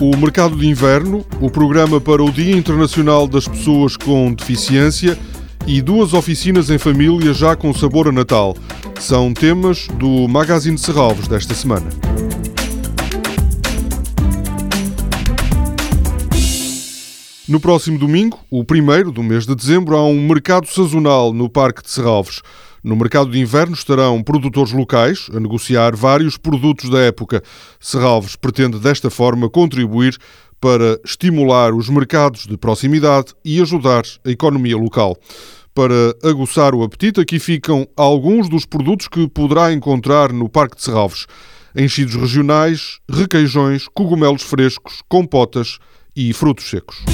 o Mercado de Inverno, o programa para o Dia Internacional das Pessoas com Deficiência e duas oficinas em família já com sabor a Natal. São temas do Magazine Serralves desta semana. No próximo domingo, o primeiro do mês de dezembro, há um mercado sazonal no Parque de Serralves. No mercado de inverno estarão produtores locais a negociar vários produtos da época. Serralves pretende desta forma contribuir para estimular os mercados de proximidade e ajudar a economia local. Para aguçar o apetite, aqui ficam alguns dos produtos que poderá encontrar no Parque de Serralves. Enchidos regionais, requeijões, cogumelos frescos, compotas e frutos secos.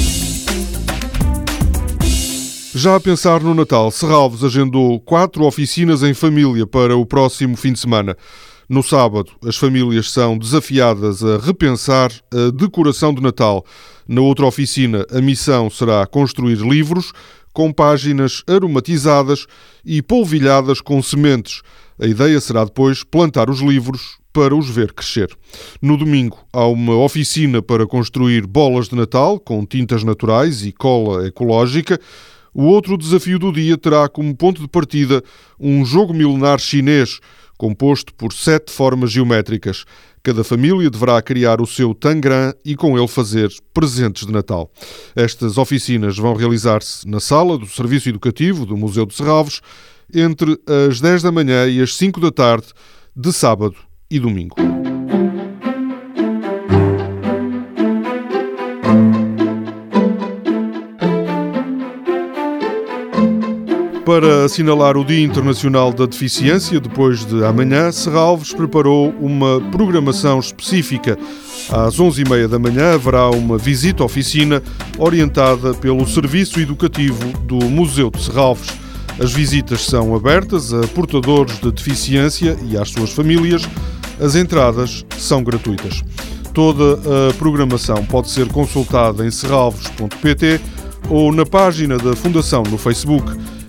Já a pensar no Natal, Serralves agendou quatro oficinas em família para o próximo fim de semana. No sábado, as famílias são desafiadas a repensar a decoração de Natal. Na outra oficina, a missão será construir livros com páginas aromatizadas e polvilhadas com sementes. A ideia será depois plantar os livros para os ver crescer. No domingo, há uma oficina para construir bolas de Natal com tintas naturais e cola ecológica. O outro desafio do dia terá como ponto de partida um jogo milenar chinês composto por sete formas geométricas. Cada família deverá criar o seu tangram e com ele fazer presentes de Natal. Estas oficinas vão realizar-se na sala do Serviço Educativo do Museu de Serralves entre as 10 da manhã e as 5 da tarde de sábado e domingo. Para assinalar o Dia Internacional da Deficiência, depois de amanhã, Serralves preparou uma programação específica. Às 11h30 da manhã haverá uma visita-oficina orientada pelo Serviço Educativo do Museu de Serralves. As visitas são abertas a portadores de deficiência e às suas famílias. As entradas são gratuitas. Toda a programação pode ser consultada em serralves.pt ou na página da Fundação no Facebook.